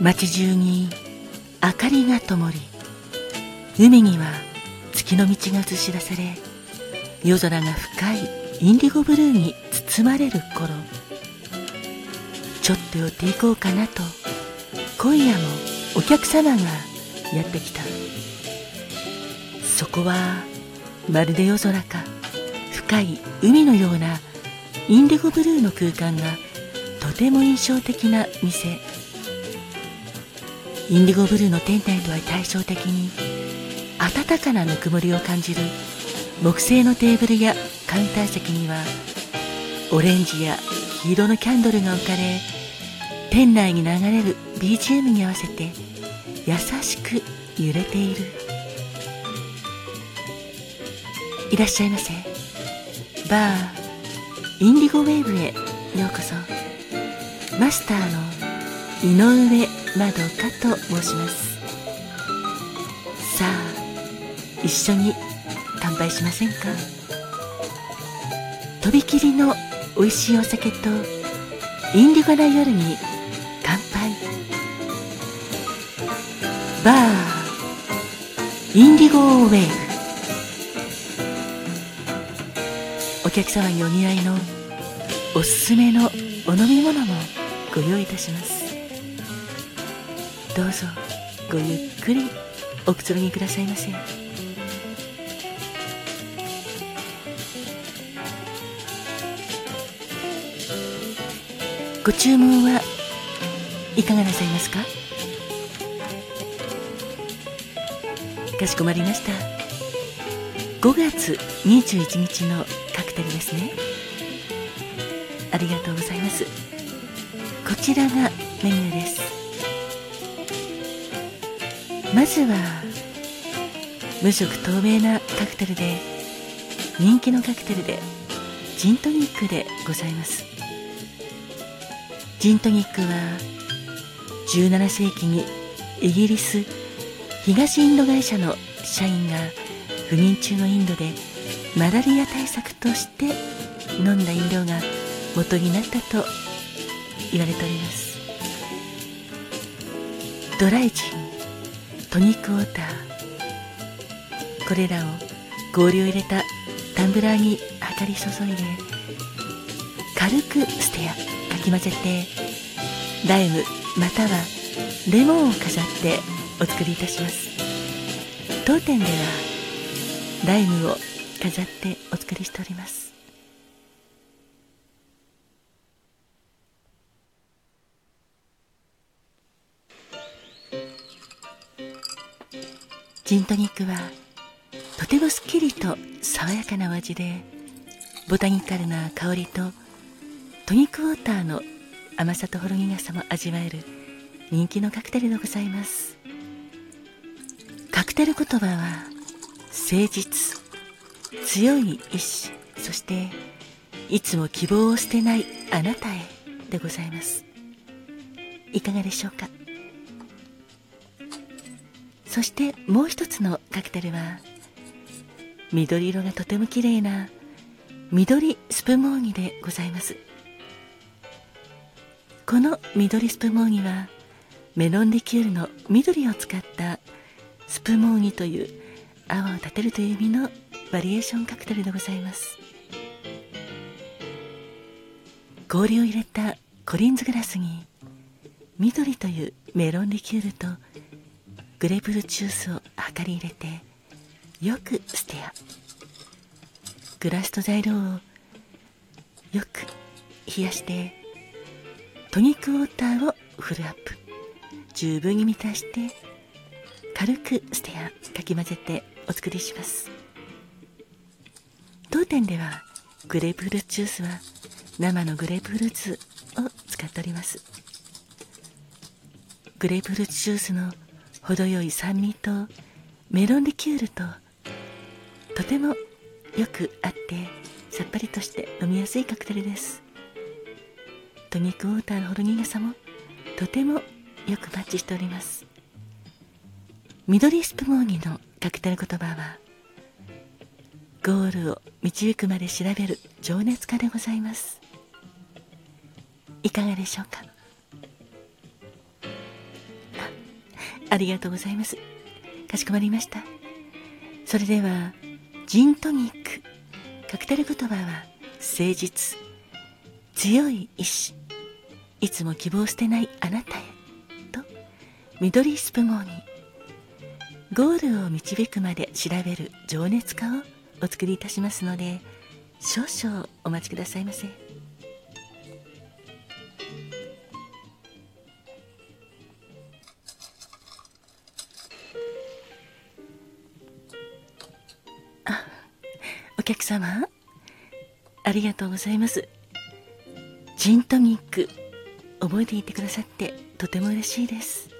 街中に明かりが灯り海には月の道が映し出され夜空が深いインディゴブルーに包まれる頃ちょっと寄っていこうかなと今夜もお客様がやってきた。そこはまるで夜空か深い海のようなインディゴブルーの空間がとても印象的な店。インディゴブルーの店内とは対照的に温かなぬくもりを感じる木製のテーブルやカウンター席にはオレンジや黄色のキャンドルが置かれ店内に流れる BGM に合わせて優しく揺れている。いらっしゃいませ。バーインディゴウェーブへようこそ。マスターの井上まどかと申します。さあ一緒に乾杯しませんか？とびきりの美味しいお酒とインディゴな夜に乾杯。バーインディゴウェーブお客様にお似合いのおすすめのお飲み物もご用意いたします。どうぞごゆっくりおくつろぎくださいませ。ご注文はいかがなさいますか？かしこまりました。5月21日のカクテルですね。ありがとうございます。こちらがメニューです。まずは無色透明なカクテルで人気のカクテルでジントニックでございます。ジントニックは17世紀にイギリス東インド会社の社員が不眠中のインドでマラリア対策として飲んだ飲料が元になったと言われております。ドライジン。トニックウォーターこれらを氷を入れたタンブラーに量り注いで軽くステアかき混ぜてライムまたはレモンを飾ってお作りいたします。当店ではライムを飾ってお作りしております。ジントニックはとてもすっきりと爽やかなお味でボタニカルな香りとトニックウォーターの甘さとほろ苦さも味わえる人気のカクテルでございます。カクテル言葉は誠実強い意志そしていつも希望を捨てないあなたへでございます。いかがでしょうか？そしてもう一つのカクテルは緑色がとても綺麗な緑スプモーギでございます。この緑スプモーギはメロンリキュールの緑を使ったスプモーギという泡を立てるという意味のバリエーションカクテルでございます。氷を入れたコリンズグラスに緑というメロンリキュールとグレープフルーツジュースを量り入れてよくステアグラスと材料をよく冷やしてトニックウォーターをフルアップ。十分に満たして軽くステアかき混ぜてお作りします。当店ではグレープフルーツジュースは生のグレープフルーツを使っております。グレープフルーツジュースの程よい酸味とメロンリキュールととてもよく合ってさっぱりとして飲みやすいカクテルです。トニックウォーターのほろ苦さもとてもよくマッチしております。緑スプモーニのカクテル言葉はゴールを導くまで調べる情熱家でございます。いかがでしょうか？ありがとうございます。かしこまりました。それではジントニック。カクテル言葉は誠実。強い意志。いつも希望を捨てないあなたへ。と緑スプモーに。ゴールを導くまで調べる情熱家をお作りいたしますので少々お待ちくださいませ。客様ありがとうございます。ジントニック覚えていてくださってとても嬉しいです。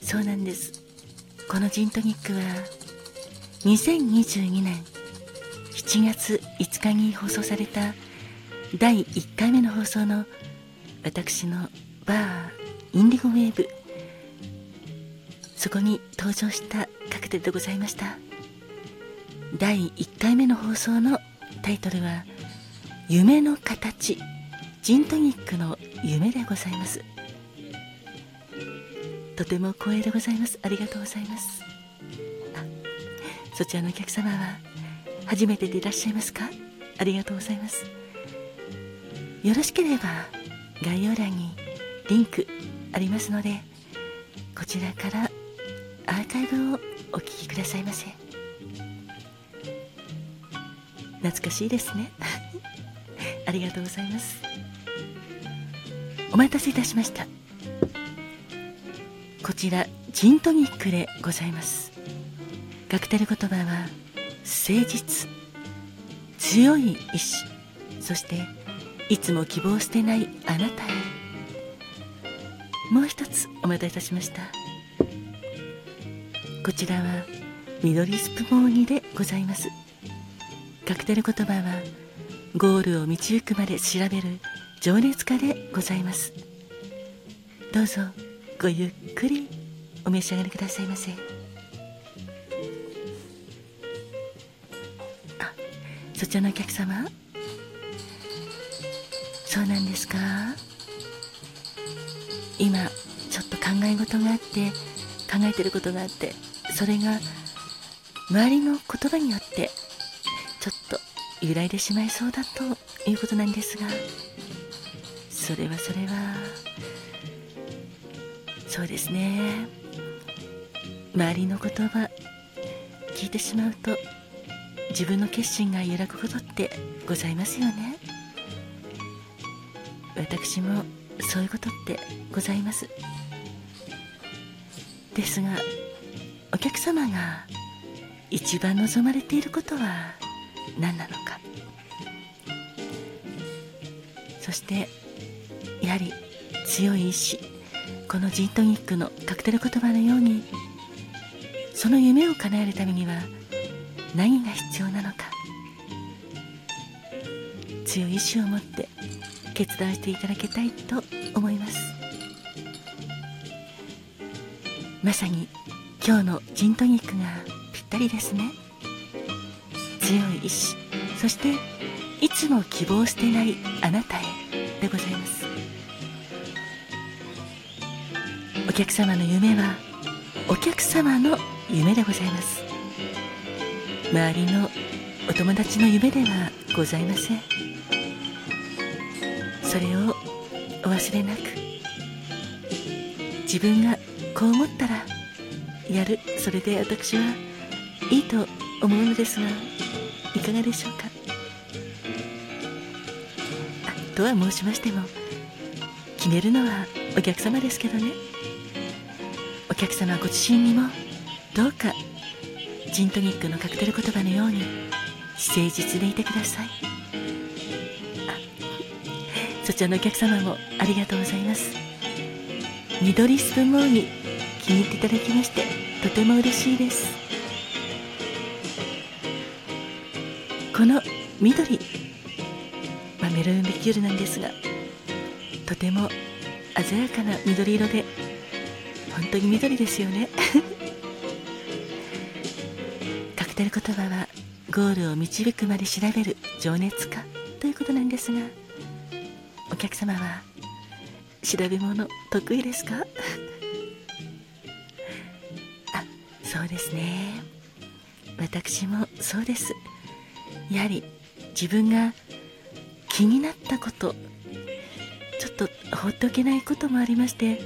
そうなんです。このジントニックは2022年7月5日に放送された第1回目の放送の私のバーインディゴウェーブ。そこに登場したカクテルでございました。第1回目の放送のタイトルは「夢の形ジントニックの夢でございます。とても光栄でございます。ありがとうございます。あそちらのお客様は初めてでいらっしゃいますか？ありがとうございます。よろしければ概要欄にリンクありますのでこちらからアーカイブをお聞きくださいませ。懐かしいですね。ありがとうございます。お待たせいたしました。こちらジントニックでございます。カクテル言葉は誠実強い意志そしていつも希望してないあなたへ。もう一つお待たせいたしました。こちらは緑スプモーニでございます。カクテル言葉はゴールを導くまで調べる情熱家でございます。どうぞごゆっくりお召し上がりくださいませ。あそちらのお客様？そうなんですか？今ちょっと考え事があって考えてることがあってそれが周りの言葉によって揺らいでしまいそうだということなんですがそれはそれはそうですね。周りの言葉聞いてしまうと自分の決心が揺らぐことってございますよね。私もそういうことってございます。ですがお客様が一番望まれていることは何なのか。そしてやはり強い意志。このジントニックのカクテル言葉のようにその夢を叶えるためには何が必要なのか。強い意志を持って決断していただきたいと思います。まさに今日のジントニックがぴったりですね。強い意志。そしていつも希望してないあなたへでございます。お客様の夢はお客様の夢でございます。周りのお友達の夢ではございません。それをお忘れなく。自分がこう思ったらやる。それで私はいいと思うのですが。かがでしょうか？とは申しましても決めるのはお客様ですけどね。お客様ご自身にもどうかジントニックのカクテル言葉のように誠実でいてください。そちらのお客様もありがとうございます。緑スプーンモーに気に入っていただきましてとても嬉しいです。この緑、まあ、メロンリキュールなんですがとても鮮やかな緑色で本当に緑ですよね。カクテル言葉はゴールを導くまで調べる情熱家ということなんですがお客様は調べ物得意ですか？あそうですね。私もそうです。やはり自分が気になったことちょっと放っておけないこともありまして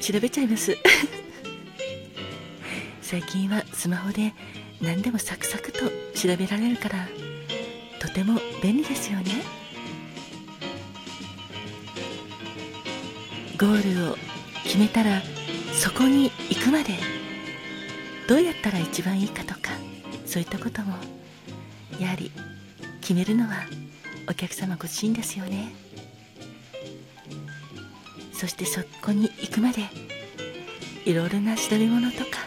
調べちゃいます。最近はスマホで何でもサクサクと調べられるからとても便利ですよね。ゴールを決めたらそこに行くまでどうやったら一番いいかとかそういったこともやはり決めるのはお客様ご自身ですよね。そしてそこに行くまでいろいろな調べ物とか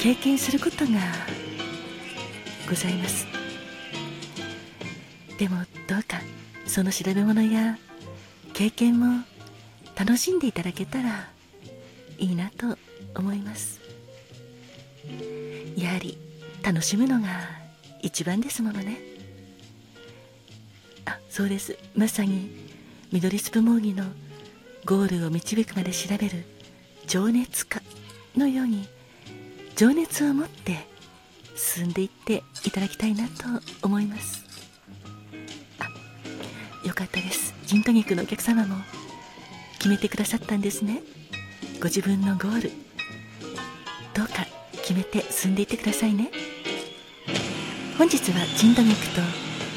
経験することがございます。でもどうかその調べ物や経験も楽しんでいただけたらいいなと思います。やはり楽しむのが一番ですものね。あそうです。まさに緑スプモーギのゴールを導くまで調べる情熱家のように情熱を持って進んでいっていただきたいなと思います。あよかったです。ジントニックのお客様も決めてくださったんですね。ご自分のゴール。どうか決めて進んでいってくださいね。本日はジンドニックと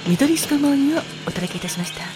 緑スプモーニをお届けいたしました。